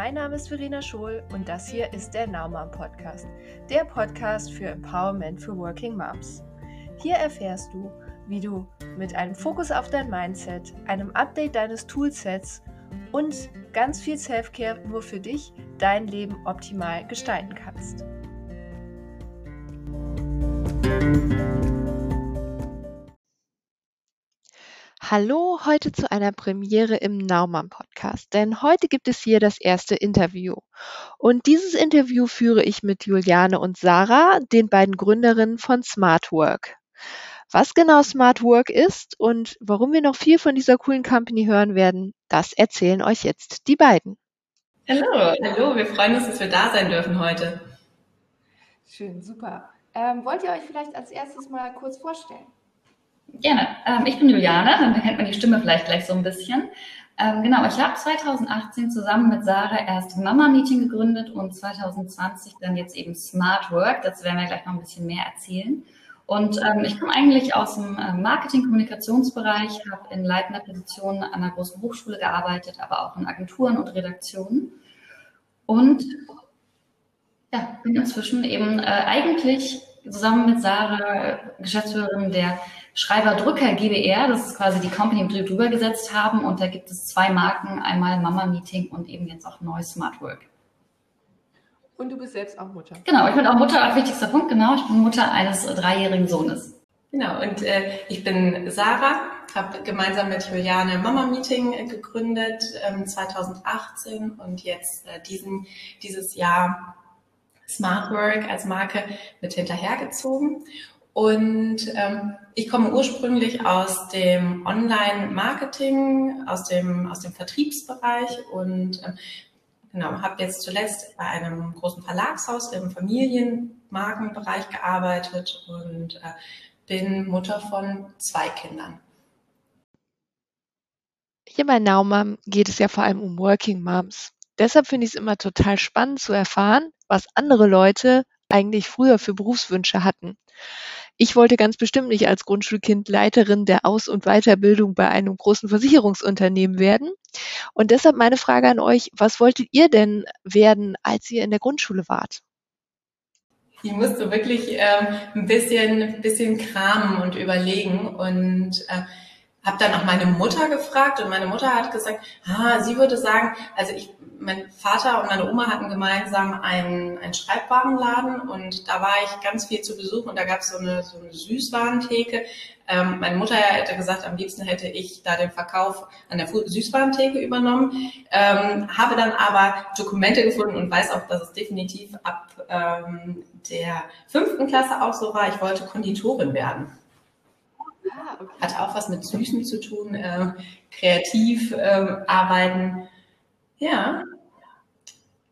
Mein Name ist Verena Schohl und das hier ist der Naumann Podcast, der Podcast für Empowerment für Working Moms. Hier erfährst du, wie du mit einem Fokus auf dein Mindset, einem Update deines Toolsets und ganz viel Selfcare nur für dich dein Leben optimal gestalten kannst. Hallo, heute zu einer Premiere im Naumann Podcast, denn heute gibt es hier das erste Interview. Und dieses Interview führe ich mit Juliane und Sarah, den beiden Gründerinnen von Smart Work. Was genau Smart Work ist und warum wir noch viel von dieser coolen Company hören werden, das erzählen euch jetzt die beiden. Hallo, hallo, wir freuen uns, dass wir da sein dürfen heute. Schön, super. Ähm, wollt ihr euch vielleicht als erstes mal kurz vorstellen? Gerne. Ähm, ich bin Juliane, dann kennt man die Stimme vielleicht gleich so ein bisschen. Ähm, genau, ich habe 2018 zusammen mit Sarah erst Mama Meeting gegründet und 2020 dann jetzt eben Smart Work. Dazu werden wir gleich noch ein bisschen mehr erzählen. Und ähm, ich komme eigentlich aus dem äh, Marketing-Kommunikationsbereich, habe in leitender Position an einer großen Hochschule gearbeitet, aber auch in Agenturen und Redaktionen. Und ja, bin inzwischen eben äh, eigentlich zusammen mit Sarah, Geschäftsführerin der Schreiber Drücker GBR, das ist quasi die Company, die wir drüber gesetzt haben. Und da gibt es zwei Marken, einmal Mama Meeting und eben jetzt auch Neu Smart Work. Und du bist selbst auch Mutter. Genau, ich bin auch Mutter, wichtigster Punkt, genau. Ich bin Mutter eines dreijährigen Sohnes. Genau, und äh, ich bin Sarah, habe gemeinsam mit Juliane Mama Meeting äh, gegründet ähm, 2018 und jetzt äh, diesen, dieses Jahr Smart Work als Marke mit hinterhergezogen. Und ähm, ich komme ursprünglich aus dem Online-Marketing, aus dem, aus dem Vertriebsbereich und ähm, genau, habe jetzt zuletzt bei einem großen Verlagshaus im Familienmarkenbereich gearbeitet und äh, bin Mutter von zwei Kindern. Hier bei Naumam geht es ja vor allem um Working Moms. Deshalb finde ich es immer total spannend zu erfahren, was andere Leute eigentlich früher für Berufswünsche hatten. Ich wollte ganz bestimmt nicht als Grundschulkind Leiterin der Aus- und Weiterbildung bei einem großen Versicherungsunternehmen werden. Und deshalb meine Frage an euch, was wolltet ihr denn werden, als ihr in der Grundschule wart? Ich musste wirklich ähm, ein bisschen, bisschen kramen und überlegen und äh, habe dann auch meine Mutter gefragt und meine Mutter hat gesagt, ah, sie würde sagen, also ich, mein Vater und meine Oma hatten gemeinsam einen, einen Schreibwarenladen und da war ich ganz viel zu Besuch und da gab es so eine, so eine Süßwarentheke. Ähm, meine Mutter hätte gesagt, am liebsten hätte ich da den Verkauf an der Süßwarentheke übernommen, ähm, habe dann aber Dokumente gefunden und weiß auch, dass es definitiv ab ähm, der fünften Klasse auch so war. Ich wollte Konditorin werden. Ah, okay. Hat auch was mit Süßen zu tun, äh, kreativ äh, arbeiten. Ja,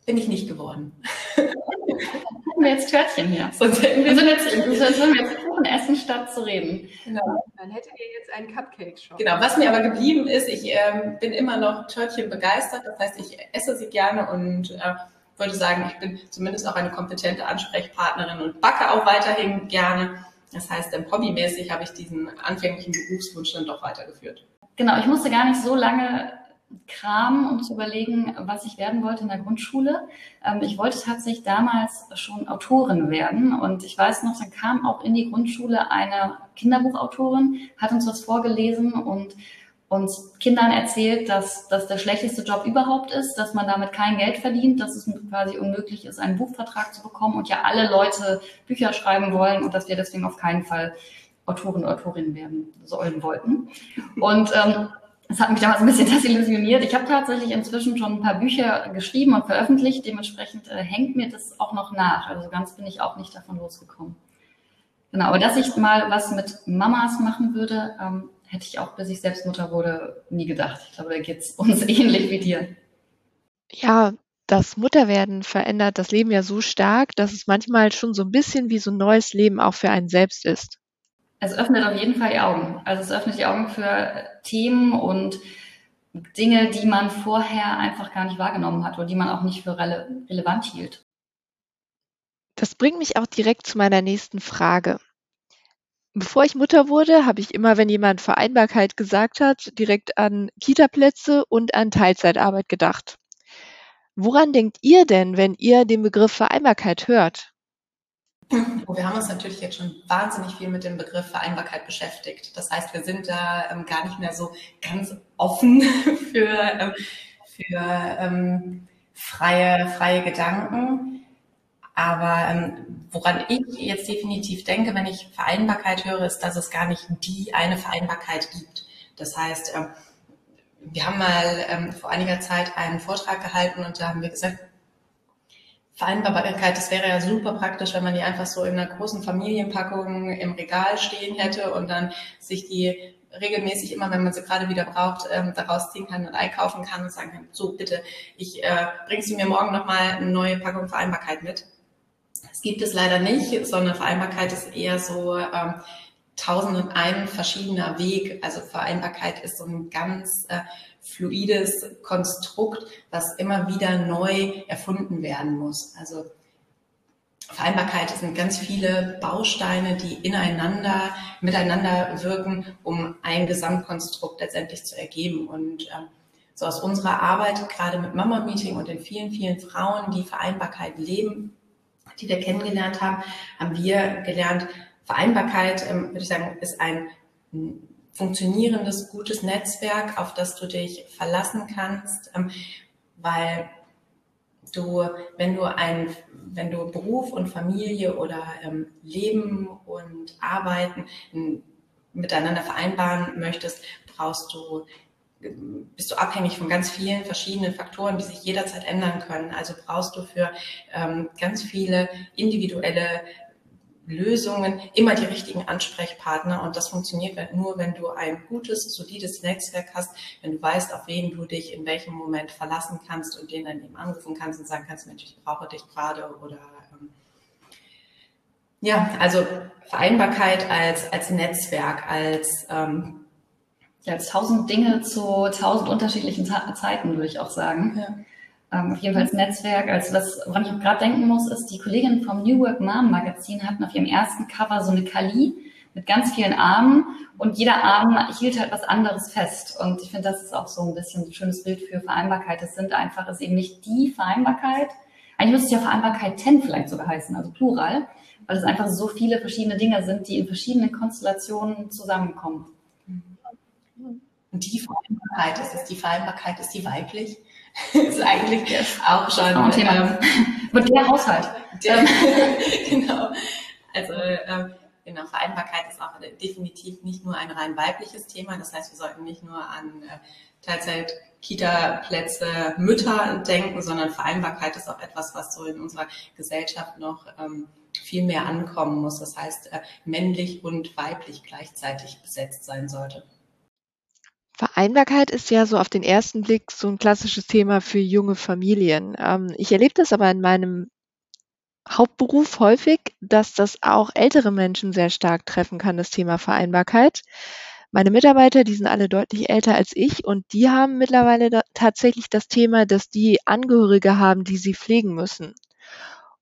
bin ich nicht geworden. Haben wir jetzt Törtchen hier. Sonst hätten wir, sind jetzt, sonst wir jetzt Kuchen essen, statt zu reden. Genau. Dann hättet ihr jetzt einen Cupcake-Shop. Genau, was mir aber geblieben ist, ich ähm, bin immer noch Törtchen begeistert. Das heißt, ich esse sie gerne und äh, würde sagen, ich bin zumindest auch eine kompetente Ansprechpartnerin und backe auch weiterhin gerne. Das heißt, hobbymäßig habe ich diesen anfänglichen Berufswunsch dann doch weitergeführt. Genau, ich musste gar nicht so lange kramen, um zu überlegen, was ich werden wollte in der Grundschule. Ähm, ich wollte tatsächlich damals schon Autorin werden und ich weiß noch, dann kam auch in die Grundschule eine Kinderbuchautorin, hat uns was vorgelesen und uns Kindern erzählt, dass das der schlechteste Job überhaupt ist, dass man damit kein Geld verdient, dass es quasi unmöglich ist, einen Buchvertrag zu bekommen und ja alle Leute Bücher schreiben wollen und dass wir deswegen auf keinen Fall Autoren, Autorinnen werden sollen wollten. Und ähm, das hat mich damals ein bisschen desillusioniert. Ich habe tatsächlich inzwischen schon ein paar Bücher geschrieben und veröffentlicht. Dementsprechend äh, hängt mir das auch noch nach. Also ganz bin ich auch nicht davon losgekommen. Genau, aber dass ich mal was mit Mamas machen würde, ähm, hätte ich auch, bis ich selbst Mutter wurde, nie gedacht. Ich glaube, da geht es uns ähnlich wie dir. Ja, das Mutterwerden verändert das Leben ja so stark, dass es manchmal schon so ein bisschen wie so ein neues Leben auch für einen selbst ist. Es öffnet auf jeden Fall die Augen. Also es öffnet die Augen für Themen und Dinge, die man vorher einfach gar nicht wahrgenommen hat oder die man auch nicht für rele relevant hielt. Das bringt mich auch direkt zu meiner nächsten Frage. Bevor ich Mutter wurde, habe ich immer, wenn jemand Vereinbarkeit gesagt hat, direkt an Kitaplätze und an Teilzeitarbeit gedacht. Woran denkt ihr denn, wenn ihr den Begriff Vereinbarkeit hört? Oh, wir haben uns natürlich jetzt schon wahnsinnig viel mit dem Begriff Vereinbarkeit beschäftigt. Das heißt, wir sind da ähm, gar nicht mehr so ganz offen für, ähm, für ähm, freie, freie Gedanken. Aber ähm, woran ich jetzt definitiv denke, wenn ich Vereinbarkeit höre, ist, dass es gar nicht die eine Vereinbarkeit gibt. Das heißt, ähm, wir haben mal ähm, vor einiger Zeit einen Vortrag gehalten und da haben wir gesagt, Vereinbarkeit, das wäre ja super praktisch, wenn man die einfach so in einer großen Familienpackung im Regal stehen hätte und dann sich die regelmäßig immer, wenn man sie gerade wieder braucht, ähm, daraus ziehen kann und einkaufen kann und sagen kann, so bitte, ich äh, bringst du mir morgen nochmal eine neue Packung Vereinbarkeit mit. Gibt es leider nicht, sondern Vereinbarkeit ist eher so ähm, tausend und ein verschiedener Weg. Also Vereinbarkeit ist so ein ganz äh, fluides Konstrukt, was immer wieder neu erfunden werden muss. Also Vereinbarkeit sind ganz viele Bausteine, die ineinander, miteinander wirken, um ein Gesamtkonstrukt letztendlich zu ergeben. Und äh, so aus unserer Arbeit, gerade mit Mama Meeting und den vielen, vielen Frauen, die Vereinbarkeit leben, die wir kennengelernt haben, haben wir gelernt, Vereinbarkeit, ähm, würde ich sagen, ist ein funktionierendes, gutes Netzwerk, auf das du dich verlassen kannst, ähm, weil du, wenn du ein, wenn du Beruf und Familie oder ähm, Leben und Arbeiten miteinander vereinbaren möchtest, brauchst du bist du abhängig von ganz vielen verschiedenen Faktoren, die sich jederzeit ändern können. Also brauchst du für ähm, ganz viele individuelle Lösungen, immer die richtigen Ansprechpartner. Und das funktioniert nur, wenn du ein gutes, solides Netzwerk hast, wenn du weißt, auf wen du dich in welchem Moment verlassen kannst und den dann eben anrufen kannst und sagen kannst, Mensch, ich brauche dich gerade oder ähm, ja, also Vereinbarkeit als, als Netzwerk, als ähm, ja, tausend Dinge zu tausend unterschiedlichen Zeiten, würde ich auch sagen. Ja ähm, auf jeden Fall als Netzwerk. Also was, woran ich gerade denken muss, ist, die Kolleginnen vom New Work Mom Magazin hatten auf ihrem ersten Cover so eine Kali mit ganz vielen Armen und jeder Arm hielt halt was anderes fest. Und ich finde, das ist auch so ein bisschen ein schönes Bild für Vereinbarkeit. Es sind einfach, es ist eben nicht die Vereinbarkeit. Eigentlich müsste es ja Vereinbarkeit 10 vielleicht sogar heißen, also Plural, weil es einfach so viele verschiedene Dinge sind, die in verschiedenen Konstellationen zusammenkommen. Und die Vereinbarkeit, ist es die Vereinbarkeit, ist die weiblich? ist eigentlich yes. auch schon ein Thema. Ähm, Mit der Haushalt. Der, genau. Also ähm, genau, Vereinbarkeit ist auch definitiv nicht nur ein rein weibliches Thema. Das heißt, wir sollten nicht nur an äh, Teilzeit Kita-Plätze, Mütter denken, sondern Vereinbarkeit ist auch etwas, was so in unserer Gesellschaft noch ähm, viel mehr ankommen muss. Das heißt, äh, männlich und weiblich gleichzeitig besetzt sein sollte. Vereinbarkeit ist ja so auf den ersten Blick so ein klassisches Thema für junge Familien. Ähm, ich erlebe das aber in meinem Hauptberuf häufig, dass das auch ältere Menschen sehr stark treffen kann, das Thema Vereinbarkeit. Meine Mitarbeiter, die sind alle deutlich älter als ich und die haben mittlerweile tatsächlich das Thema, dass die Angehörige haben, die sie pflegen müssen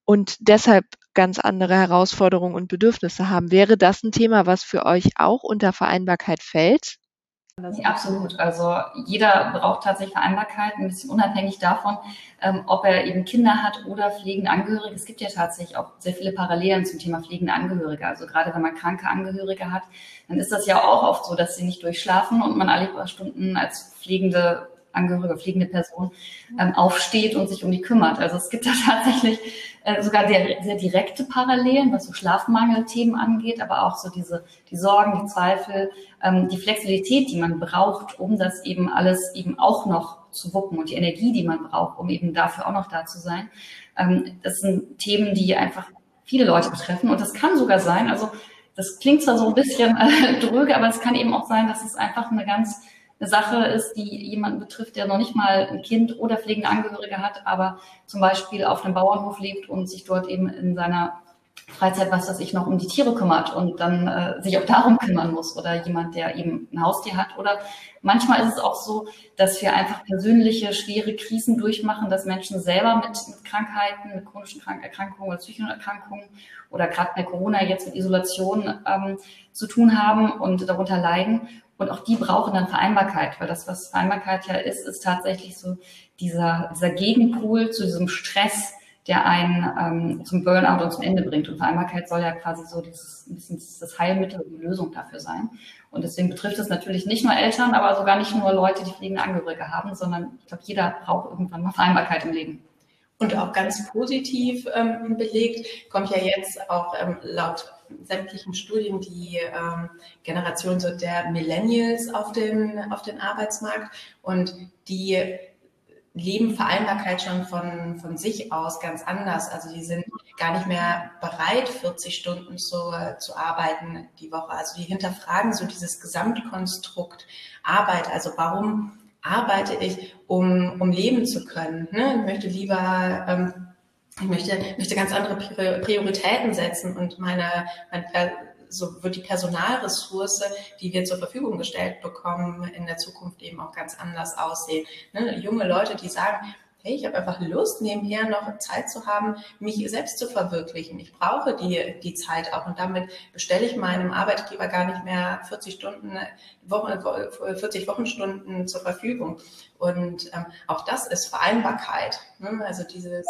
und deshalb ganz andere Herausforderungen und Bedürfnisse haben. Wäre das ein Thema, was für euch auch unter Vereinbarkeit fällt? Ja, absolut. Also jeder braucht tatsächlich Vereinbarkeit, ein bisschen unabhängig davon, ähm, ob er eben Kinder hat oder pflegende Angehörige. Es gibt ja tatsächlich auch sehr viele Parallelen zum Thema pflegende Angehörige. Also gerade wenn man kranke Angehörige hat, dann ist das ja auch oft so, dass sie nicht durchschlafen und man alle paar Stunden als pflegende Angehörige, pflegende Person ähm, aufsteht und sich um die kümmert. Also es gibt da tatsächlich äh, sogar sehr, sehr direkte Parallelen, was so Schlafmangelthemen angeht, aber auch so diese die Sorgen, die Zweifel, ähm, die Flexibilität, die man braucht, um das eben alles eben auch noch zu wuppen und die Energie, die man braucht, um eben dafür auch noch da zu sein. Ähm, das sind Themen, die einfach viele Leute betreffen und das kann sogar sein, also das klingt zwar so ein bisschen äh, dröge, aber es kann eben auch sein, dass es einfach eine ganz eine Sache ist, die jemanden betrifft, der noch nicht mal ein Kind oder pflegende Angehörige hat, aber zum Beispiel auf einem Bauernhof lebt und sich dort eben in seiner Freizeit, was das ich noch um die Tiere kümmert und dann äh, sich auch darum kümmern muss oder jemand, der eben ein Haustier hat. Oder manchmal ist es auch so, dass wir einfach persönliche schwere Krisen durchmachen, dass Menschen selber mit, mit Krankheiten, mit chronischen Erkrankungen oder psychischen Erkrankungen oder gerade bei Corona jetzt mit Isolation ähm, zu tun haben und darunter leiden Und auch die brauchen dann Vereinbarkeit, weil das, was Vereinbarkeit ja ist, ist tatsächlich so dieser, dieser Gegenpol zu diesem Stress, der einen ähm, zum Burnout und zum Ende bringt. Und Vereinbarkeit soll ja quasi so dieses, ein bisschen das Heilmittel und die Lösung dafür sein. Und deswegen betrifft es natürlich nicht nur Eltern, aber sogar nicht nur Leute, die fliegende Angehörige haben, sondern ich glaube, jeder braucht irgendwann mal Vereinbarkeit im Leben. Und auch ganz positiv ähm, belegt, kommt ja jetzt auch ähm, laut sämtlichen Studien die ähm, Generation so der Millennials auf den, auf den Arbeitsmarkt und die leben Vereinbarkeit schon von, von sich aus ganz anders. Also die sind gar nicht mehr bereit, 40 Stunden zu, zu arbeiten die Woche. Also die hinterfragen so dieses Gesamtkonstrukt Arbeit. Also warum arbeite ich, um, um leben zu können? Ne? Ich möchte lieber ähm, ich möchte, möchte ganz andere Prioritäten setzen und meine, meine so wird die Personalressource, die wir zur Verfügung gestellt bekommen, in der Zukunft eben auch ganz anders aussehen. Ne? Junge Leute, die sagen, hey, ich habe einfach Lust, nebenher noch Zeit zu haben, mich selbst zu verwirklichen. Ich brauche die, die Zeit auch und damit bestelle ich meinem Arbeitgeber gar nicht mehr 40 Stunden, Wochen, 40 Wochenstunden zur Verfügung. Und ähm, auch das ist Vereinbarkeit. Ne? Also dieses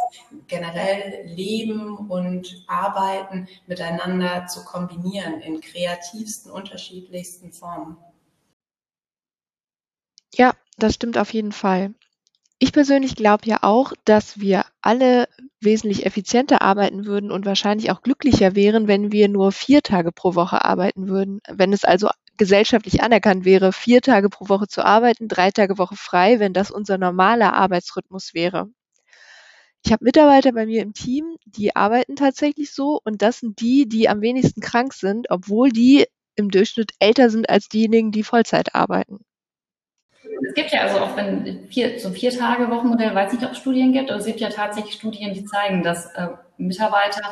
generell Leben und Arbeiten miteinander zu kombinieren in kreativsten, unterschiedlichsten Formen. Ja, das stimmt auf jeden Fall. Ich persönlich glaube ja auch, dass wir alle wesentlich effizienter arbeiten würden und wahrscheinlich auch glücklicher wären, wenn wir nur vier Tage pro Woche arbeiten würden. Wenn es also gesellschaftlich anerkannt wäre, vier Tage pro Woche zu arbeiten, drei Tage Woche frei, wenn das unser normaler Arbeitsrhythmus wäre. Ich habe Mitarbeiter bei mir im Team, die arbeiten tatsächlich so und das sind die, die am wenigsten krank sind, obwohl die im Durchschnitt älter sind als diejenigen, die Vollzeit arbeiten. Es gibt ja also auch wenn vier, so vier Tage Wochenmodell, weiß nicht, ob es Studien gibt, aber es gibt ja tatsächlich Studien, die zeigen, dass äh, Mitarbeiter,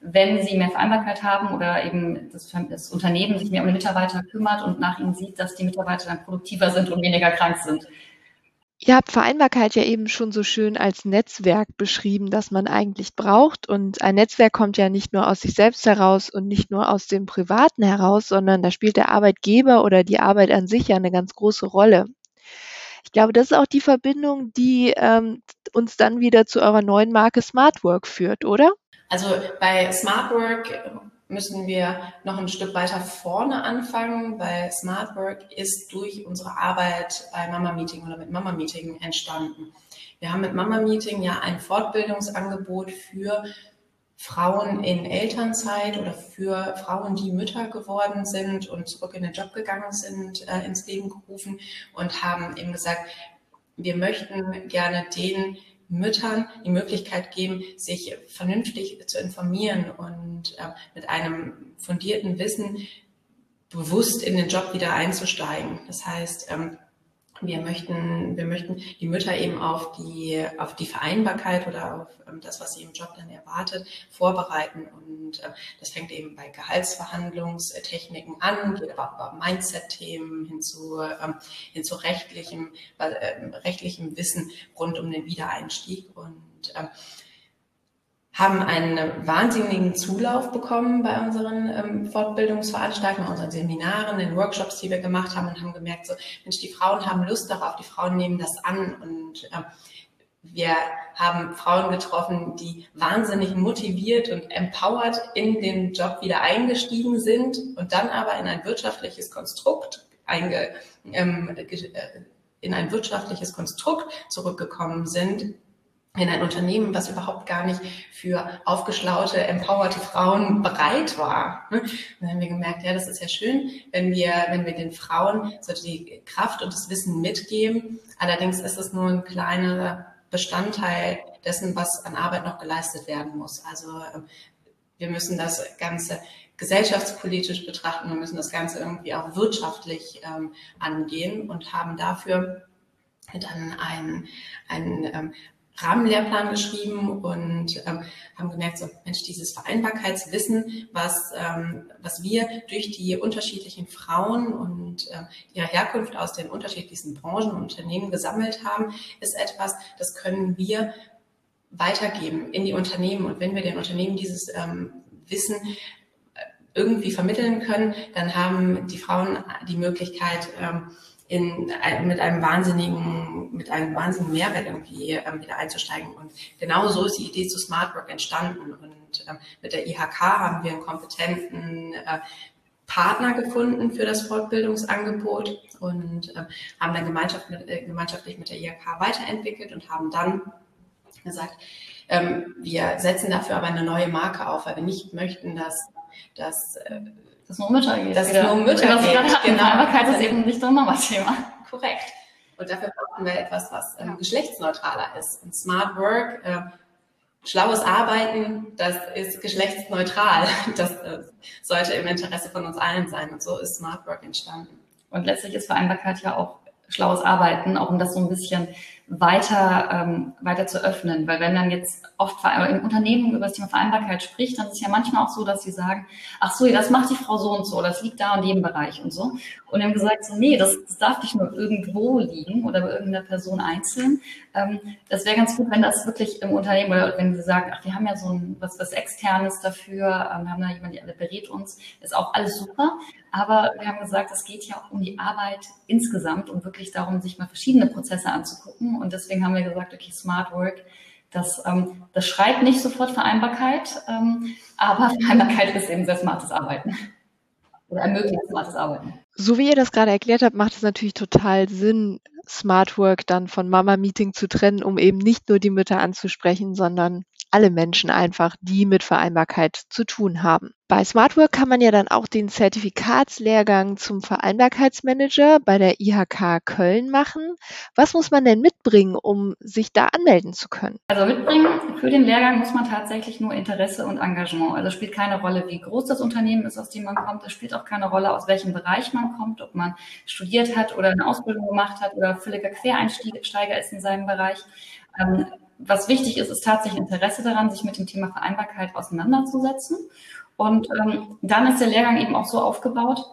wenn sie mehr Vereinbarkeit haben oder eben das, das, Unternehmen sich mehr um die Mitarbeiter kümmert und nach ihnen sieht, dass die Mitarbeiter dann produktiver sind und weniger krank sind. Ihr habt Vereinbarkeit ja eben schon so schön als Netzwerk beschrieben, das man eigentlich braucht. Und ein Netzwerk kommt ja nicht nur aus sich selbst heraus und nicht nur aus dem Privaten heraus, sondern da spielt der Arbeitgeber oder die Arbeit an sich ja eine ganz große Rolle. Ich glaube, das ist auch die Verbindung, die ähm, uns dann wieder zu eurer neuen Marke Smart Work führt, oder? Also bei Smart Work müssen wir noch ein Stück weiter vorne anfangen, weil Smart Work ist durch unsere Arbeit bei Mama Meeting oder mit Mama Meeting entstanden. Wir haben mit Mama Meeting ja ein Fortbildungsangebot für Frauen in Elternzeit oder für Frauen, die Mütter geworden sind und zurück in den Job gegangen sind, äh, ins Leben gerufen und haben eben gesagt, wir möchten gerne den Müttern die Möglichkeit geben, sich vernünftig zu informieren und äh, mit einem fundierten Wissen bewusst in den Job wieder einzusteigen. Das heißt, ähm, wir möchten, wir möchten die Mütter eben auf die, auf die Vereinbarkeit oder auf ähm, das, was sie im Job dann erwartet, vorbereiten. Und äh, das fängt eben bei Gehaltsverhandlungstechniken an, geht aber auch über Mindset-Themen hin zu, ähm, hin zu rechtlichem, äh, rechtlichem Wissen rund um den Wiedereinstieg. Und ähm, haben einen wahnsinnigen Zulauf bekommen bei unseren ähm, Fortbildungsveranstaltungen, bei unseren Seminaren, den Workshops, die wir gemacht haben und haben gemerkt, so, Mensch, die Frauen haben Lust darauf, die Frauen nehmen das an und äh, wir haben Frauen getroffen, die wahnsinnig motiviert und empowered in den Job wieder eingestiegen sind und dann aber in ein wirtschaftliches Konstrukt einge, ähm, äh, in ein wirtschaftliches Konstrukt zurückgekommen sind, in ein Unternehmen, was überhaupt gar nicht für aufgeschlaute, empowerte Frauen bereit war. Ne? Dann haben wir gemerkt, ja, das ist ja schön, wenn wir, wenn wir den Frauen so die Kraft und das Wissen mitgeben. Allerdings ist es nur ein kleiner Bestandteil dessen, was an Arbeit noch geleistet werden muss. Also ähm, wir müssen das Ganze gesellschaftspolitisch betrachten, wir müssen das Ganze irgendwie auch wirtschaftlich ähm, angehen und haben dafür dann ein, ein ähm, Rahmenlehrplan geschrieben und ähm, haben gemerkt, so Mensch, dieses Vereinbarkeitswissen, was, ähm, was wir durch die unterschiedlichen Frauen und äh, ihre Herkunft aus den unterschiedlichsten Branchen und Unternehmen gesammelt haben, ist etwas, das können wir weitergeben in die Unternehmen. Und wenn wir den Unternehmen dieses ähm, Wissen äh, irgendwie vermitteln können, dann haben die Frauen die Möglichkeit, ähm, in, äh, mit einem wahnsinnigen, mit einem wahnsinnigen Mehrwert irgendwie ähm, wieder einzusteigen. Und genau so ist die Idee zu Smart Work entstanden. Und ähm, mit der IHK haben wir einen kompetenten äh, Partner gefunden für das Fortbildungsangebot und äh, haben dann gemeinschaft mit, äh, gemeinschaftlich mit der IHK weiterentwickelt und haben dann gesagt, ähm, wir setzen dafür aber eine neue Marke auf, weil wir nicht möchten, dass, dass das nur Mütter geht. Das ist nur Mütter geht. Genau. Vereinbarkeit ist eben nicht nur Mama-Thema. Korrekt. Und dafür brauchen wir etwas, was ähm, geschlechtsneutraler ist. Und Smart Work, äh, schlaues Arbeiten, das ist geschlechtsneutral. Das äh, sollte im Interesse von uns allen sein. Und so ist Smart Work entstanden. Und letztlich ist Vereinbarkeit ja auch schlaues Arbeiten, auch um das so ein bisschen weiter, ähm, weiter zu öffnen. Weil wenn dann jetzt oft im Unternehmen über das Thema Vereinbarkeit spricht, dann ist es ja manchmal auch so, dass sie sagen, ach so, das macht die Frau so und so, das liegt da in dem Bereich und so. Und haben gesagt, so, nee, das, das darf nicht nur irgendwo liegen oder bei irgendeiner Person einzeln. Ähm, das wäre ganz gut, wenn das wirklich im Unternehmen oder wenn sie sagen, ach, wir haben ja so ein, was, was externes dafür, ähm, haben da jemand, der berät uns, ist auch alles super. Aber wir haben gesagt, es geht ja auch um die Arbeit insgesamt und wirklich darum, sich mal verschiedene Prozesse anzugucken. Und deswegen haben wir gesagt, okay, Smart Work, das, ähm, das schreibt nicht sofort Vereinbarkeit, ähm, aber Vereinbarkeit ist eben sehr smartes Arbeiten oder ermöglicht smartes Arbeiten. So wie ihr das gerade erklärt habt, macht es natürlich total Sinn, Smart Work dann von Mama Meeting zu trennen, um eben nicht nur die Mütter anzusprechen, sondern alle Menschen einfach, die mit Vereinbarkeit zu tun haben. Bei SmartWork kann man ja dann auch den Zertifikatslehrgang zum Vereinbarkeitsmanager bei der IHK Köln machen. Was muss man denn mitbringen, um sich da anmelden zu können? Also mitbringen für den Lehrgang muss man tatsächlich nur Interesse und Engagement. Also spielt keine Rolle, wie groß das Unternehmen ist, aus dem man kommt. Es spielt auch keine Rolle, aus welchem Bereich man kommt, ob man studiert hat oder eine Ausbildung gemacht hat oder völliger Quereinsteiger ist in seinem Bereich. Ähm, was wichtig ist, ist tatsächlich Interesse daran, sich mit dem Thema Vereinbarkeit auseinanderzusetzen. Und ähm, dann ist der Lehrgang eben auch so aufgebaut,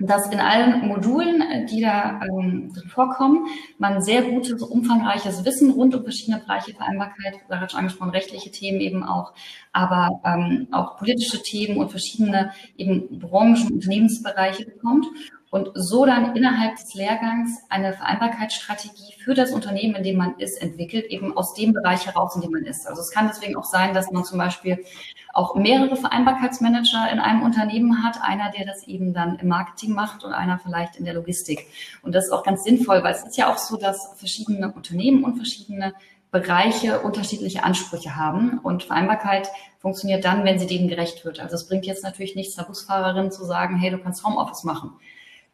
dass in allen Modulen, die da ähm, drin vorkommen, man sehr gutes, umfangreiches Wissen rund um verschiedene Bereiche Vereinbarkeit, Sarah schon angesprochen, rechtliche Themen eben auch, aber ähm, auch politische Themen und verschiedene eben Branchen, Unternehmensbereiche bekommt und so dann innerhalb des Lehrgangs eine Vereinbarkeitsstrategie für das Unternehmen, in dem man ist, entwickelt, eben aus dem Bereich heraus, in dem man ist. Also es kann deswegen auch sein, dass man zum Beispiel auch mehrere Vereinbarkeitsmanager in einem Unternehmen hat, einer, der das eben dann im Marketing macht und einer vielleicht in der Logistik. Und das ist auch ganz sinnvoll, weil es ist ja auch so, dass verschiedene Unternehmen und verschiedene Bereiche unterschiedliche Ansprüche haben. Und Vereinbarkeit funktioniert dann, wenn sie denen gerecht wird. Also es bringt jetzt natürlich nichts, einer Busfahrerin zu sagen, hey, du kannst Homeoffice machen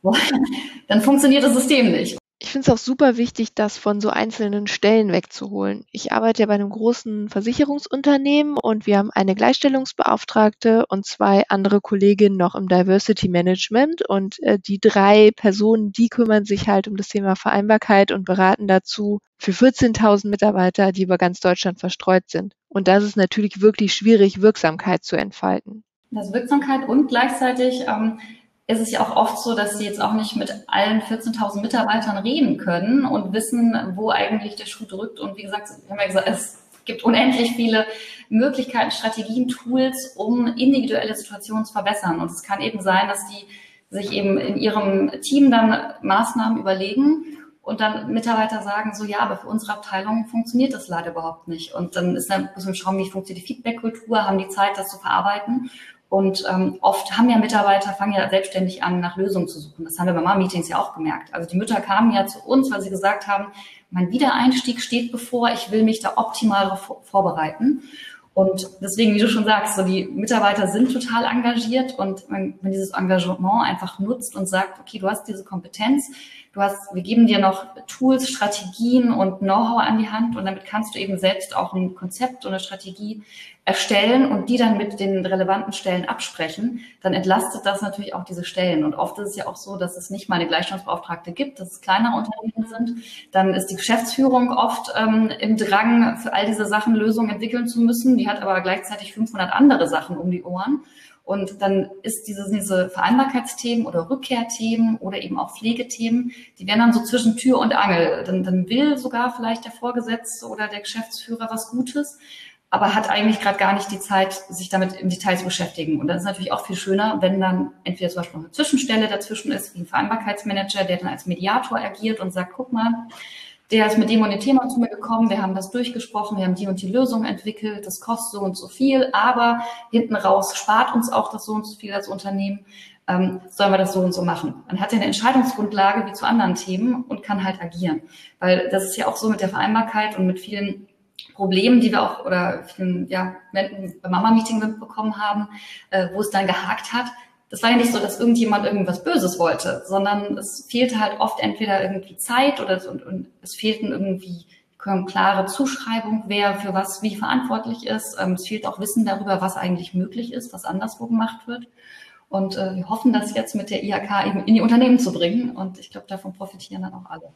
dann funktioniert das System nicht. Ich finde es auch super wichtig, das von so einzelnen Stellen wegzuholen. Ich arbeite ja bei einem großen Versicherungsunternehmen und wir haben eine Gleichstellungsbeauftragte und zwei andere Kolleginnen noch im Diversity Management und äh, die drei Personen, die kümmern sich halt um das Thema Vereinbarkeit und beraten dazu für 14.000 Mitarbeiter, die über ganz Deutschland verstreut sind. Und das ist natürlich wirklich schwierig, Wirksamkeit zu entfalten. Das Wirksamkeit und gleichzeitig ähm, ist es ja auch oft so, dass sie jetzt auch nicht mit allen 14.000 Mitarbeitern reden können und wissen, wo eigentlich der Schuh drückt. Und wie gesagt, wir haben ja gesagt, es gibt unendlich viele Möglichkeiten, Strategien, Tools, um individuelle Situationen zu verbessern. Und es kann eben sein, dass die sich eben in ihrem Team dann Maßnahmen überlegen und dann Mitarbeiter sagen so, ja, aber für unsere Abteilung funktioniert das leider überhaupt nicht. Und dann ist dann muss man schauen, wie funktioniert die Feedback-Kultur, haben die Zeit, das zu verarbeiten. Und ähm, oft haben ja Mitarbeiter, fangen ja selbstständig an, nach Lösungen zu suchen. Das haben wir bei Mama-Meetings ja auch gemerkt. Also die Mütter kamen ja zu uns, weil sie gesagt haben, mein Wiedereinstieg steht bevor, ich will mich da optimal darauf vorbereiten. Und deswegen, wie du schon sagst, so die Mitarbeiter sind total engagiert und wenn, wenn dieses Engagement einfach nutzt und sagt, okay, du hast diese Kompetenz, du hast, wir geben dir noch Tools, Strategien und Know-how an die Hand und damit kannst du eben selbst auch ein Konzept und eine Strategie erstellen und die dann mit den relevanten Stellen absprechen, dann entlastet das natürlich auch diese Stellen. Und oft ist es ja auch so, dass es nicht mal eine Gleichstellungsbeauftragte gibt, dass es kleinere Unternehmen sind. Dann ist die Geschäftsführung oft ähm, im Drang, für all diese Sachen Lösungen entwickeln zu müssen. Die hat aber gleichzeitig 500 andere Sachen um die Ohren. Und dann ist diese, diese Vereinbarkeitsthemen oder Rückkehrthemen oder eben auch Pflegethemen, die werden dann so zwischen Tür und Angel. Dann, dann will sogar vielleicht der Vorgesetzte oder der Geschäftsführer was Gutes, aber hat eigentlich gerade gar nicht die Zeit, sich damit im Detail zu beschäftigen. Und das ist natürlich auch viel schöner, wenn dann entweder zum Beispiel eine Zwischenstelle dazwischen ist, wie ein Vereinbarkeitsmanager, der dann als Mediator agiert und sagt, guck mal, der ist mit dem und dem Thema zu mir gekommen, wir haben das durchgesprochen, wir haben die und die Lösung entwickelt, das kostet so und so viel, aber hinten raus spart uns auch das so und so viel als Unternehmen, ähm, sollen wir das so und so machen. Man hat ja eine Entscheidungsgrundlage wie zu anderen Themen und kann halt agieren. Weil das ist ja auch so mit der Vereinbarkeit und mit vielen Problemen, die wir auch oder vielen ja, beim Mama-Meeting mitbekommen haben, äh, wo es dann gehakt hat. Das war ja nicht so, dass irgendjemand irgendwas Böses wollte, sondern es fehlte halt oft entweder irgendwie Zeit oder und, und es fehlten irgendwie klare Zuschreibung, wer für was wie verantwortlich ist. Ähm, es fehlt auch Wissen darüber, was eigentlich möglich ist, was anderswo gemacht wird. Und äh, wir hoffen, das jetzt mit der IHK eben in die Unternehmen zu bringen. Und ich glaube, davon profitieren dann auch alle.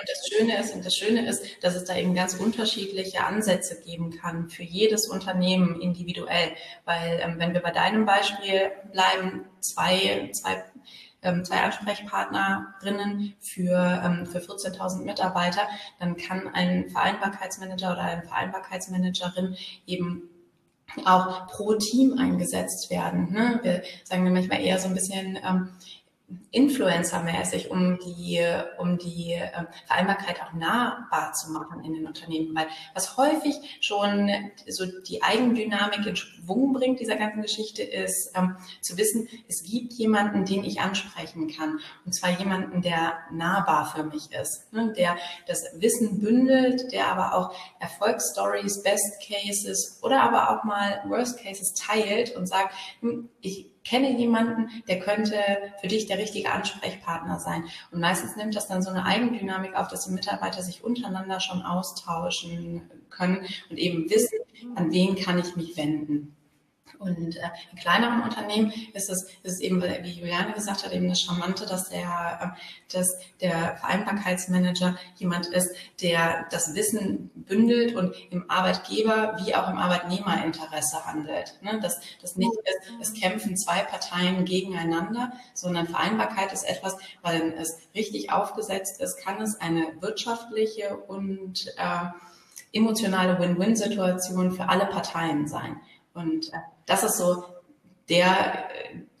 Und das Schöne ist, und das Schöne ist, dass es da eben ganz unterschiedliche Ansätze geben kann für jedes Unternehmen individuell. Weil ähm, wenn wir bei deinem Beispiel bleiben, zwei, zwei, ähm, zwei Ansprechpartnerinnen für, ähm, für 14.000 Mitarbeiter, dann kann ein Vereinbarkeitsmanager oder eine Vereinbarkeitsmanagerin eben auch pro Team eingesetzt werden. Ne? Wir sagen wir manchmal eher so ein bisschen, ähm, Influencer-mäßig, um die, um die äh, Vereinbarkeit auch nahbar zu machen in den Unternehmen. Weil was häufig schon so die Eigendynamik in Schwung bringt dieser ganzen Geschichte ist, ähm, zu wissen, es gibt jemanden, den ich ansprechen kann. Und zwar jemanden, der nahbar für mich ist, ne? der das Wissen bündelt, der aber auch Erfolgsstories, Best Cases oder aber auch mal Worst Cases teilt und sagt, hm, ich kenne jemanden, der könnte für dich der richtige Ansprechpartner sein. Und meistens nimmt das dann so eine Eigendynamik auf, dass die Mitarbeiter sich untereinander schon austauschen können und eben wissen, an wen kann ich mich wenden. Und äh, in kleineren Unternehmen ist es, ist es eben, wie Juliane gesagt hat, eben das Charmante, dass der, äh, dass der Vereinbarkeitsmanager jemand ist, der das Wissen bündelt und im Arbeitgeber wie auch im Arbeitnehmerinteresse handelt. Ne? Dass das nicht ist, es kämpfen zwei Parteien gegeneinander, sondern Vereinbarkeit ist etwas, weil es richtig aufgesetzt ist, kann es eine wirtschaftliche und äh, emotionale Win-Win-Situation für alle Parteien sein. Und äh, das ist so der,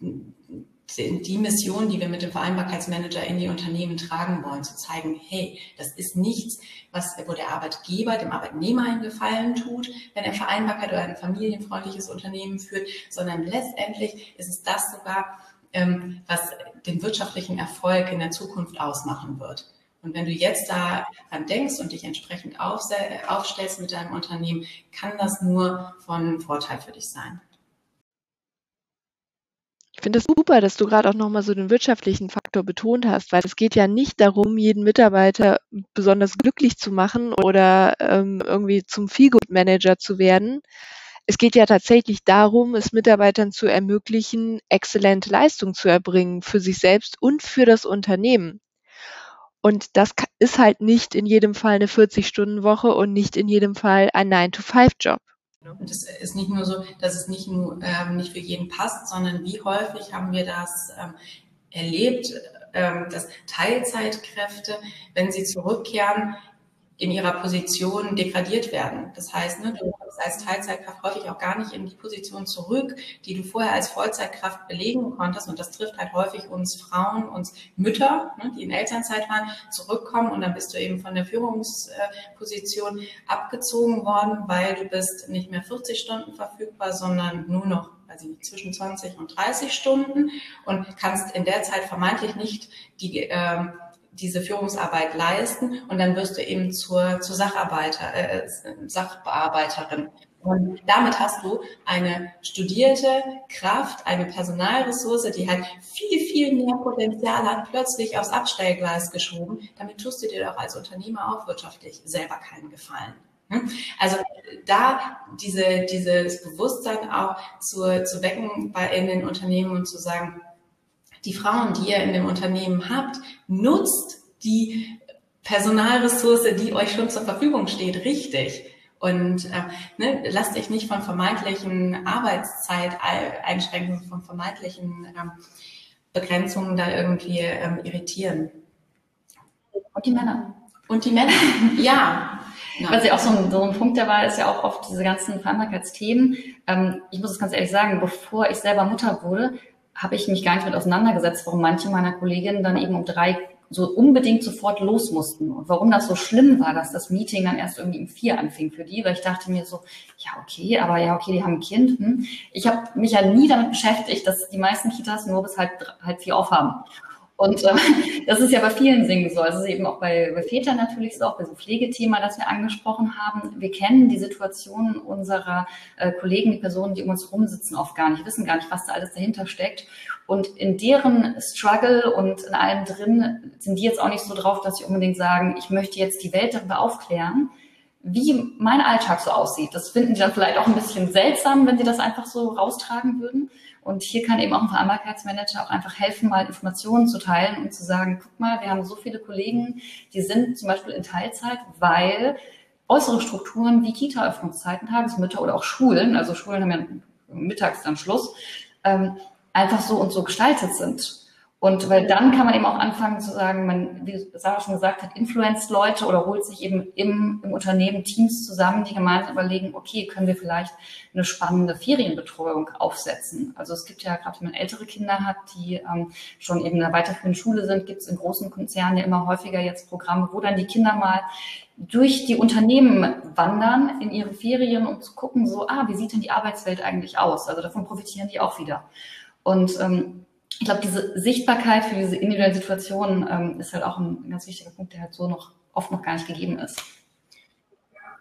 äh, die Mission, die wir mit dem Vereinbarkeitsmanager in die Unternehmen tragen wollen, zu zeigen, hey, das ist nichts, was, wo der Arbeitgeber dem Arbeitnehmer einen Gefallen tut, wenn er Vereinbarkeit oder ein familienfreundliches Unternehmen führt, sondern letztendlich ist es das sogar, ähm, was den wirtschaftlichen Erfolg in der Zukunft ausmachen wird. Und wenn du jetzt daran denkst und dich entsprechend aufstellst mit deinem Unternehmen, kann das nur von Vorteil für dich sein. Ich finde es das super, dass du gerade auch nochmal so den wirtschaftlichen Faktor betont hast, weil es geht ja nicht darum, jeden Mitarbeiter besonders glücklich zu machen oder ähm, irgendwie zum Feelgood-Manager zu werden. Es geht ja tatsächlich darum, es Mitarbeitern zu ermöglichen, exzellente Leistung zu erbringen für sich selbst und für das Unternehmen. Und das ist halt nicht in jedem Fall eine 40-Stunden-Woche und nicht in jedem Fall ein 9-to-5-Job. Und es ist nicht nur so, dass es nicht nur ähm, nicht für jeden passt, sondern wie häufig haben wir das ähm, erlebt, ähm, dass Teilzeitkräfte, wenn sie zurückkehren, in ihrer Position degradiert werden. Das heißt, ne, du kommst als Teilzeitkraft häufig auch gar nicht in die Position zurück, die du vorher als Vollzeitkraft belegen konntest. Und das trifft halt häufig uns Frauen, uns Mütter, ne, die in Elternzeit waren, zurückkommen und dann bist du eben von der Führungsposition abgezogen worden, weil du bist nicht mehr 40 Stunden verfügbar, sondern nur noch also zwischen 20 und 30 Stunden und kannst in der Zeit vermeintlich nicht die ähm, diese Führungsarbeit leisten und dann wirst du eben zur, zur Sacharbeiter, äh, Sachbearbeiterin. Und damit hast du eine studierte Kraft, eine Personalressource, die halt viel, viel mehr Potenzial hat, plötzlich aufs Abstellgleis geschoben. Damit tust du dir doch als Unternehmer auch wirtschaftlich selber keinen Gefallen. Ne? Also da diese, dieses Bewusstsein auch zu, zu wecken bei in den Unternehmen und zu sagen, die Frauen, die ihr in dem Unternehmen habt, nutzt die Personalressource, die euch schon zur Verfügung steht, richtig. Und äh, ne, lasst euch nicht von vermeintlichen Arbeitszeit einschränken, von vermeintlichen ähm, Begrenzungen da irgendwie ähm, irritieren. Und die Männer. Und die Männer, ja. Ja. Was ja auch so ein, so ein Punkt dabei ist ja auch oft diese ganzen Vereinbarkeitsthemen. Ähm, ich muss es ganz ehrlich sagen, bevor ich selber Mutter wurde, habe ich mich gar nicht mit auseinandergesetzt, warum manche meiner Kolleginnen dann eben um drei so unbedingt sofort los mussten und warum das so schlimm war, dass das Meeting dann erst irgendwie um vier anfing für die, weil ich dachte mir so, ja okay, aber ja okay, die haben ein Kind. Hm. Ich habe mich ja nie damit beschäftigt, dass die meisten Kitas nur bis halb, halb vier aufhaben. Und äh, das ist ja bei vielen Dingen so. Also es ist eben auch bei, bei Vätern natürlich so, auch bei so Pflegethema, das wir angesprochen haben. Wir kennen die Situationen unserer äh, Kollegen, die Personen, die um uns rumsitzen, oft gar nicht, wissen gar nicht, was da alles dahinter steckt. Und in deren Struggle und in allem drin sind die jetzt auch nicht so drauf, dass sie unbedingt sagen, ich möchte jetzt die Welt darüber aufklären, wie mein Alltag so aussieht. Das finden die dann vielleicht auch ein bisschen seltsam, wenn sie das einfach so raustragen würden. Und hier kann eben auch ein Vereinbarkeitsmanager auch einfach helfen, mal Informationen zu teilen und zu sagen, guck mal, wir haben so viele Kollegen, die sind zum Beispiel in Teilzeit, weil äußere Strukturen wie Kita-Öffnungszeiten, Tagesmütter oder auch Schulen, also Schulen haben ja mittags dann Schluss, ähm, einfach so und so gestaltet sind. Und weil dann kann man eben auch anfangen zu sagen, man, wie Sarah schon gesagt hat, influenzt Leute oder holt sich eben im, im Unternehmen Teams zusammen, die gemeinsam überlegen, okay, können wir vielleicht eine spannende Ferienbetreuung aufsetzen. Also es gibt ja, gerade wenn man ältere Kinder hat, die ähm, schon eben in der weiterführenden Schule sind, gibt es in großen Konzernen ja immer häufiger jetzt Programme, wo dann die Kinder mal durch die Unternehmen wandern in ihre Ferien, um zu gucken, so, ah, wie sieht denn die Arbeitswelt eigentlich aus? Also davon profitieren die auch wieder. Und ähm, ich glaube, diese Sichtbarkeit für diese individuellen Situationen ähm, ist halt auch ein ganz wichtiger Punkt, der halt so noch oft noch gar nicht gegeben ist.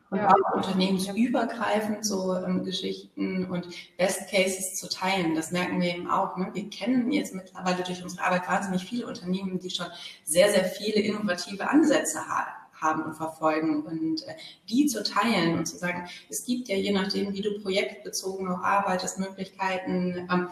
Und auch unternehmensübergreifend so ähm, Geschichten und Best Cases zu teilen. Das merken wir eben auch. Ne? Wir kennen jetzt mittlerweile durch unsere Arbeit wahnsinnig viele Unternehmen, die schon sehr, sehr viele innovative Ansätze haben haben und verfolgen und äh, die zu teilen und zu sagen, es gibt ja je nachdem, wie du projektbezogen auch arbeitest, Möglichkeiten, ähm,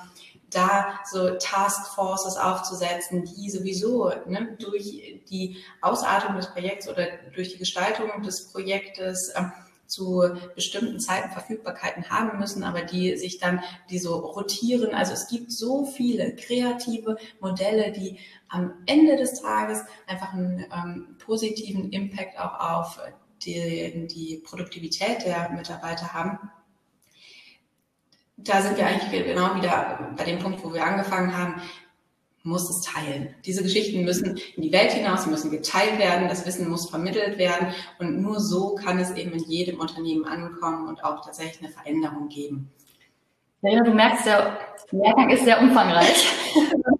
da so Taskforces aufzusetzen, die sowieso ne, durch die Ausartung des Projekts oder durch die Gestaltung des Projektes ähm, zu bestimmten Zeiten Verfügbarkeiten haben müssen, aber die sich dann, die so rotieren. Also es gibt so viele kreative Modelle, die am Ende des Tages einfach einen ähm, positiven Impact auch auf die, die Produktivität der Mitarbeiter haben da sind wir eigentlich genau wieder bei dem Punkt, wo wir angefangen haben, muss es teilen. Diese Geschichten müssen in die Welt hinaus, sie müssen geteilt werden, das Wissen muss vermittelt werden und nur so kann es eben in jedem Unternehmen ankommen und auch tatsächlich eine Veränderung geben. Ja, du merkst, der Lehrgang ist sehr umfangreich.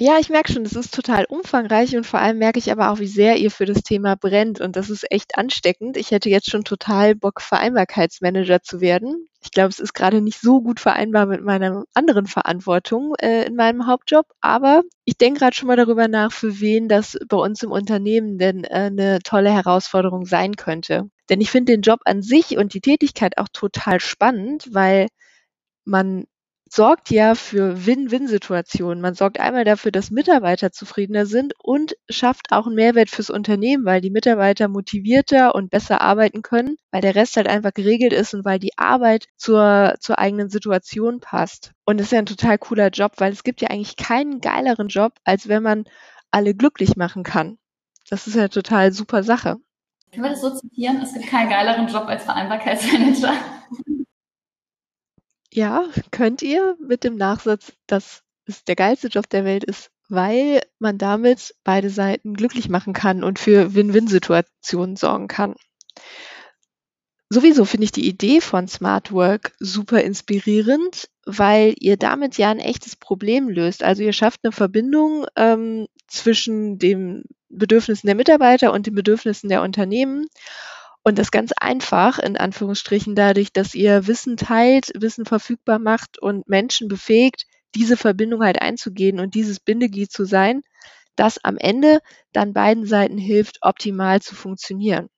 Ja, ich merke schon, es ist total umfangreich und vor allem merke ich aber auch, wie sehr ihr für das Thema brennt und das ist echt ansteckend. Ich hätte jetzt schon total Bock, Vereinbarkeitsmanager zu werden. Ich glaube, es ist gerade nicht so gut vereinbar mit meiner anderen Verantwortung äh, in meinem Hauptjob, aber ich denke gerade schon mal darüber nach, für wen das bei uns im Unternehmen denn äh, eine tolle Herausforderung sein könnte. Denn ich finde den Job an sich und die Tätigkeit auch total spannend, weil man sorgt ja für Win-Win-Situationen. Man sorgt einmal dafür, dass Mitarbeiter zufriedener sind und schafft auch einen Mehrwert fürs Unternehmen, weil die Mitarbeiter motivierter und besser arbeiten können, weil der Rest halt einfach geregelt ist und weil die Arbeit zur, zur eigenen Situation passt. Und das ist ja ein total cooler Job, weil es gibt ja eigentlich keinen geileren Job, als wenn man alle glücklich machen kann. Das ist ja total super Sache. Können wir das so zitieren? Es gibt keinen geileren Job als Vereinbarkeitsmanager. Ja, könnt ihr mit dem Nachsatz, dass es der geilste Job der Welt ist, weil man damit beide Seiten glücklich machen kann und für Win-Win-Situationen sorgen kann. Sowieso finde ich die Idee von Smart Work super inspirierend, weil ihr damit ja ein echtes Problem löst. Also ihr schafft eine Verbindung ähm, zwischen den Bedürfnissen der Mitarbeiter und den Bedürfnissen der Unternehmen und das ganz einfach, in Anführungsstrichen, dadurch, dass ihr Wissen teilt, Wissen verfügbar macht und Menschen befähigt, diese Verbindung halt einzugehen und dieses Bindeglied zu sein, das am Ende dann beiden Seiten hilft, optimal zu funktionieren.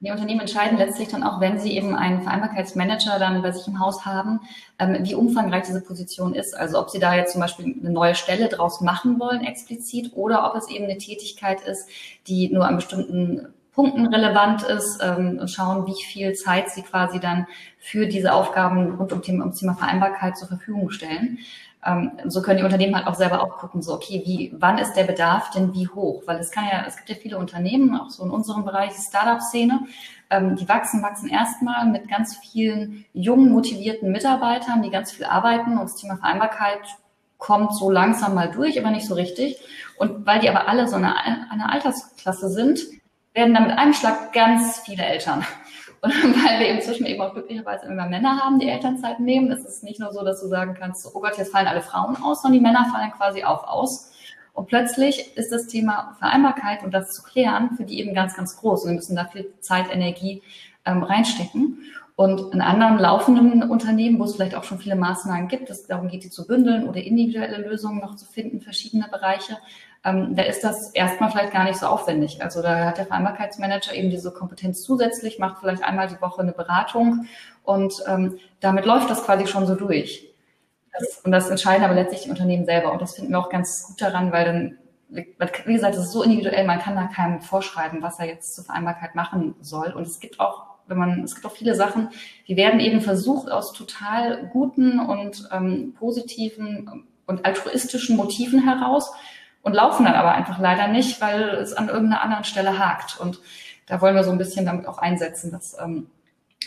Die Unternehmen entscheiden letztlich dann auch, wenn sie eben einen Vereinbarkeitsmanager dann bei sich im Haus haben, ähm, wie umfangreich diese Position ist. Also ob sie da jetzt zum Beispiel eine neue Stelle draus machen wollen explizit oder ob es eben eine Tätigkeit ist, die nur an bestimmten Punkten relevant ist ähm, und schauen, wie viel Zeit sie quasi dann für diese Aufgaben rund um, Thema, um das Thema Vereinbarkeit zur Verfügung stellen. ähm, so können die Unternehmen halt auch selber auch gucken, so, okay, wie, wann ist der Bedarf denn wie hoch? Weil es kann ja, es gibt ja viele Unternehmen, auch so in unserem Bereich, Startup-Szene, ähm, die wachsen, wachsen erstmal mit ganz vielen jungen, motivierten Mitarbeitern, die ganz viel arbeiten und das Thema Vereinbarkeit kommt so langsam mal durch, aber nicht so richtig. Und weil die aber alle so eine, eine Altersklasse sind, werden dann mit einem Schlag ganz viele Eltern. Und weil wir inzwischen eben auch glücklicherweise immer Männer haben, die Elternzeit nehmen, ist es nicht nur so, dass du sagen kannst, oh Gott, jetzt fallen alle Frauen aus, sondern die Männer fallen quasi auch aus. Und plötzlich ist das Thema Vereinbarkeit und das zu klären für die eben ganz, ganz groß. Und wir müssen da viel Zeit, Energie ähm, reinstecken. Und in anderen laufenden Unternehmen, wo es vielleicht auch schon viele Maßnahmen gibt, es darum geht, die zu bündeln oder individuelle Lösungen noch zu finden, verschiedene Bereiche, ähm, da ist das erstmal vielleicht gar nicht so aufwendig. Also da hat der Vereinbarkeitsmanager eben diese Kompetenz zusätzlich, macht vielleicht einmal die Woche eine Beratung und ähm, damit läuft das quasi schon so durch. Das, und das entscheiden aber letztlich die Unternehmen selber. Und das finden wir auch ganz gut daran, weil dann, wie gesagt, es ist so individuell, man kann da keinem vorschreiben, was er jetzt zur Vereinbarkeit machen soll. Und es gibt auch, wenn man, es gibt auch viele Sachen, die werden eben versucht aus total guten und ähm, positiven und altruistischen Motiven heraus und laufen dann aber einfach leider nicht, weil es an irgendeiner anderen Stelle hakt. Und da wollen wir so ein bisschen damit auch einsetzen, dass ähm,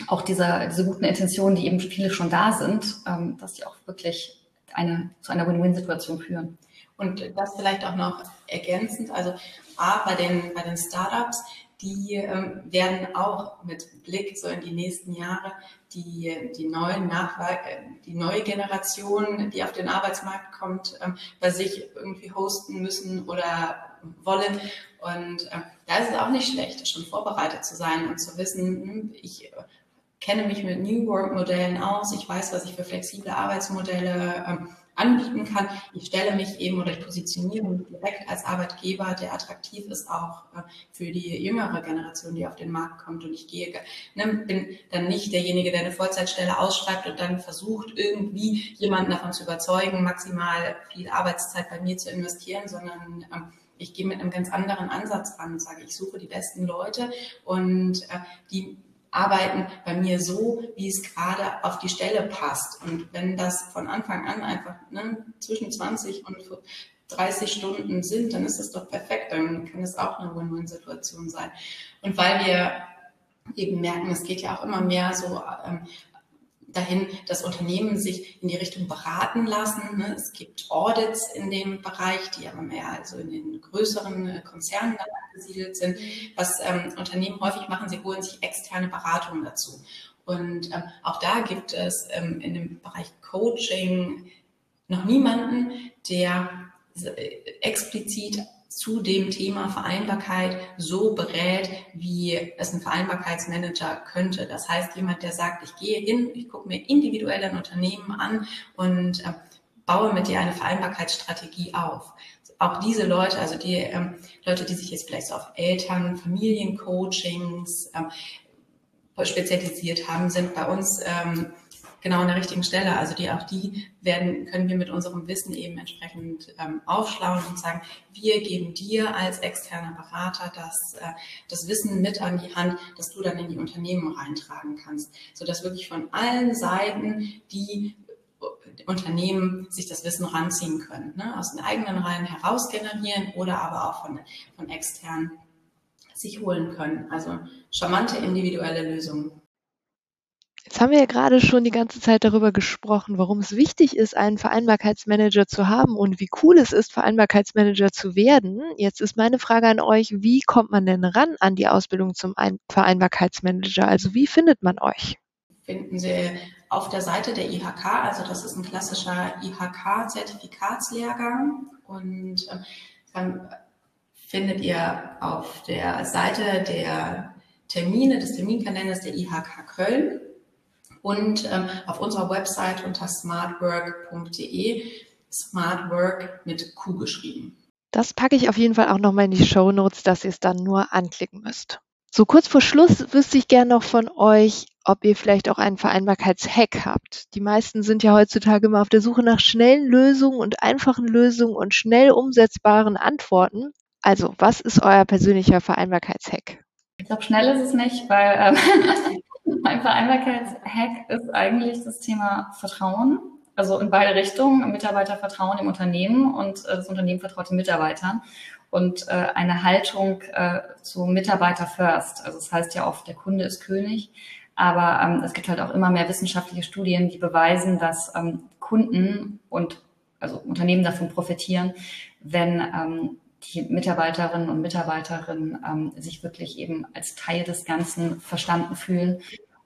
auch diese, diese guten Intentionen, die eben viele schon da sind, ähm, dass die auch wirklich eine, zu einer Win-Win-Situation führen. Und das vielleicht auch noch ergänzend, also A, bei den, bei den Startups, die ähm, werden auch mit Blick so in die nächsten Jahre die, die neuen Nachwei äh, die neue Generation, die auf den Arbeitsmarkt kommt, ähm, bei sich irgendwie hosten müssen oder wollen. Und äh, da ist es auch nicht schlecht, schon vorbereitet zu sein und zu wissen, hm, ich kenne mich mit New Work Modellen aus, ich weiß, was ich für flexible Arbeitsmodelle ähm, anbieten kann. Ich stelle mich eben oder ich positioniere mich direkt als Arbeitgeber, der attraktiv ist auch äh, für die jüngere Generation, die auf den Markt kommt. Und ich gehe, ne, bin dann nicht derjenige, der eine Vollzeitstelle ausschreibt und dann versucht, irgendwie jemanden davon zu überzeugen, maximal viel Arbeitszeit bei mir zu investieren, sondern ähm, ich gehe mit einem ganz anderen Ansatz ran und sage, ich suche die besten Leute und äh, die arbeiten bei mir so, wie es gerade auf die Stelle passt. Und wenn das von Anfang an einfach ne, zwischen 20 und 30 Stunden sind, dann ist das doch perfekt. Dann kann es auch eine Win-Win-Situation sein. Und weil wir eben merken, es geht ja auch immer mehr so ähm, dahin, dass Unternehmen sich in die Richtung beraten lassen. Ne? Es gibt Audits in dem Bereich, die aber mehr also in den größeren äh, Konzernen angesiedelt sind. Was ähm, Unternehmen häufig machen, sie holen sich externe Beratungen dazu. Und ähm, auch da gibt es ähm, in dem Bereich Coaching noch niemanden, der äh, explizit zu dem Thema Vereinbarkeit so berät, wie es ein Vereinbarkeitsmanager könnte. Das heißt, jemand, der sagt, ich gehe hin, ich gucke mir individuell ein Unternehmen an und äh, baue mit dir eine Vereinbarkeitsstrategie auf. Auch diese Leute, also die ähm, Leute, die sich jetzt vielleicht so auf Eltern, Familiencoachings ähm, spezialisiert haben, sind bei uns ähm, genau an der richtigen Stelle. Also die auch die werden, können wir mit unserem Wissen eben entsprechend ähm, aufschlauen und sagen, wir geben dir als externer Berater das, äh, das Wissen mit an die Hand, dass du dann in die Unternehmen reintragen kannst, sodass wirklich von allen Seiten die Unternehmen sich das Wissen ranziehen können, ne? aus den eigenen Reihen heraus generieren oder aber auch von, von extern sich holen können. Also charmante individuelle Lösungen. Jetzt haben wir ja gerade schon die ganze Zeit darüber gesprochen, warum es wichtig ist, einen Vereinbarkeitsmanager zu haben und wie cool es ist, Vereinbarkeitsmanager zu werden. Jetzt ist meine Frage an euch, wie kommt man denn ran an die Ausbildung zum Vereinbarkeitsmanager? Also wie findet man euch? Finden Sie auf der Seite der IHK, also das ist ein klassischer IHK-Zertifikatslehrgang und ähm, dann findet ihr auf der Seite der Termine des Terminkalenders der IHK Köln und ähm, auf unserer Website unter smartwork.de smartwork mit Q geschrieben. Das packe ich auf jeden Fall auch nochmal in die Show Notes, dass ihr es dann nur anklicken müsst. So kurz vor Schluss wüsste ich gerne noch von euch, ob ihr vielleicht auch einen Vereinbarkeitshack habt. Die meisten sind ja heutzutage immer auf der Suche nach schnellen Lösungen und einfachen Lösungen und schnell umsetzbaren Antworten. Also, was ist euer persönlicher Vereinbarkeitshack? Ich glaube, schnell ist es nicht, weil ähm, mein Vereinbarkeitshack ist eigentlich das Thema Vertrauen. Also in beide Richtungen. Mitarbeiter vertrauen dem Unternehmen und äh, das Unternehmen vertraut den Mitarbeitern. Und äh, eine Haltung äh, zu Mitarbeiter first. Also das heißt ja oft, der Kunde ist König. Aber ähm, es gibt halt auch immer mehr wissenschaftliche Studien, die beweisen, dass ähm, Kunden und also Unternehmen davon profitieren, wenn ähm, die Mitarbeiterinnen und Mitarbeiterinnen ähm, sich wirklich eben als Teil des Ganzen verstanden fühlen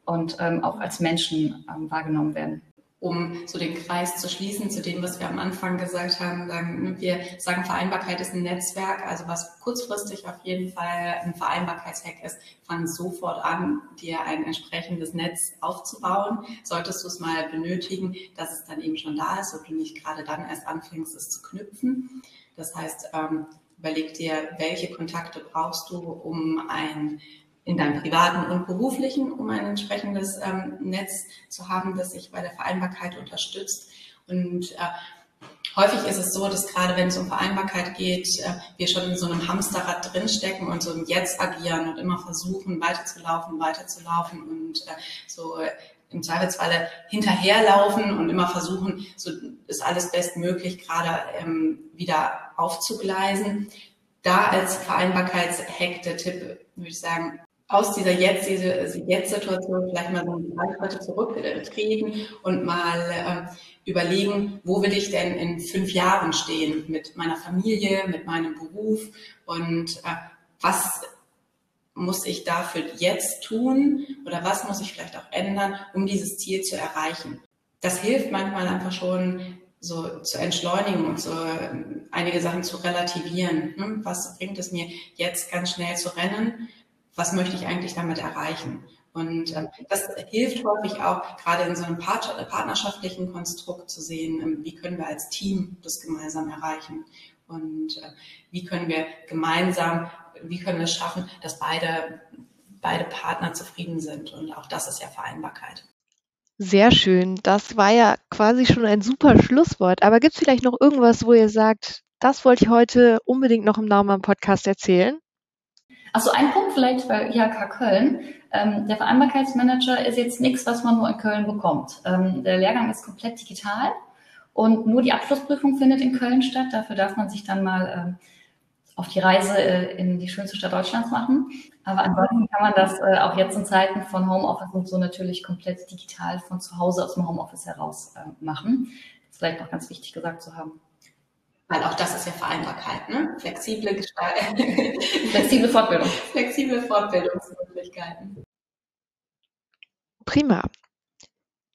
und ähm, auch als Menschen ähm, wahrgenommen werden um so den Kreis zu schließen zu dem, was wir am Anfang gesagt haben. Sagen, wir sagen, Vereinbarkeit ist ein Netzwerk, also was kurzfristig auf jeden Fall ein Vereinbarkeitshack ist, fang sofort an, dir ein entsprechendes Netz aufzubauen. Solltest du es mal benötigen, dass es dann eben schon da ist und du nicht gerade dann erst anfängst, es zu knüpfen. Das heißt, ähm, überleg dir, welche Kontakte brauchst du, um ein in deinem privaten und beruflichen, um ein entsprechendes ähm, Netz zu haben, das sich bei der Vereinbarkeit unterstützt. Und äh, häufig ist es so, dass gerade wenn es um Vereinbarkeit geht, äh, wir schon in so einem Hamsterrad drinstecken und so im Jetzt agieren und immer versuchen, weiterzulaufen, weiterzulaufen und äh, so im Zweifelsfalle hinterherlaufen und immer versuchen, so ist alles bestmöglich gerade ähm, wieder aufzugleisen. Da als Vereinbarkeitshack der Tipp, würde ich sagen, aus dieser jetzt, diese Jetzt-Situation vielleicht mal so drei Schritte zurücktreten und mal äh, überlegen, wo will ich denn in fünf Jahren stehen mit meiner Familie, mit meinem Beruf und äh, was muss ich dafür jetzt tun oder was muss ich vielleicht auch ändern, um dieses Ziel zu erreichen. Das hilft manchmal einfach schon, so zu entschleunigen und so ähm, einige Sachen zu relativieren. Hm, was bringt es mir jetzt ganz schnell zu rennen? was möchte ich eigentlich damit erreichen? Und ähm, das hilft häufig auch, gerade in so einem partnerschaftlichen Konstrukt zu sehen, ähm, wie können wir als Team das gemeinsam erreichen und äh, wie können wir gemeinsam, wie können wir es schaffen, dass beide, beide Partner zufrieden sind. Und auch das ist ja Vereinbarkeit. Sehr schön. Das war ja quasi schon ein super Schlusswort. Aber gibt es vielleicht noch irgendwas, wo ihr sagt, das wollte ich heute unbedingt noch im Naumann-Podcast erzählen? Achso, ein Punkt vielleicht bei IHK Köln. Ähm, der Vereinbarkeitsmanager ist jetzt nichts, was man nur in Köln bekommt. Ähm, der Lehrgang ist komplett digital und nur die Abschlussprüfung findet in Köln statt. Dafür darf man sich dann mal ähm, auf die Reise äh, in die schönste Stadt Deutschlands machen. Aber ansonsten kann man das äh, auch jetzt in Zeiten von Homeoffice und so natürlich komplett digital von zu Hause aus dem Homeoffice heraus äh, machen. Das ist vielleicht noch ganz wichtig gesagt zu haben. Weil auch das ist ja Vereinbarkeit, ne? Flexible Gestaltung. Flexible Fortbildung. Flexible Fortbildungsmöglichkeiten. Prima.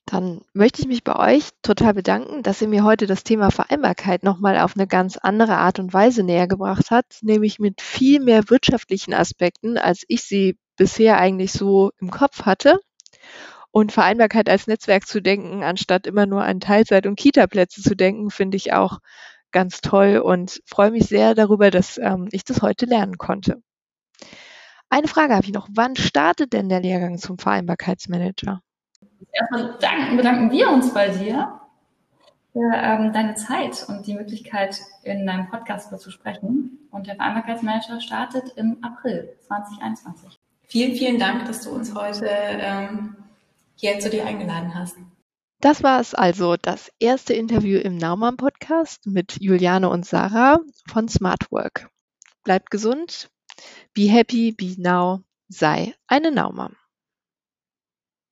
Dann möchte ich mich bei euch total bedanken, dass ihr mir heute das Thema Vereinbarkeit nochmal auf eine ganz andere Art und Weise näher gebracht habt, nämlich mit viel mehr wirtschaftlichen Aspekten, als ich sie bisher eigentlich so im Kopf hatte. Und Vereinbarkeit als Netzwerk zu denken, anstatt immer nur an Teilzeit- und Kita-Plätze zu denken, finde ich auch ganz toll und freue mich sehr darüber, dass ähm, ich das heute lernen konnte. Eine Frage habe ich noch. Wann startet denn der Lehrgang zum Vereinbarkeitsmanager? Erstmal bedanken, bedanken wir uns bei dir für ähm, deine Zeit und die Möglichkeit, in deinem Podcast zu sprechen. Und der Vereinbarkeitsmanager startet im April 2021. Vielen, vielen Dank, dass du uns heute ähm, hier zu dir eingeladen hast. Das war es also, das erste Interview im Naumann Podcast mit Juliane und Sarah von Smartwork. Bleibt gesund, be happy, be now, sei eine Naumann.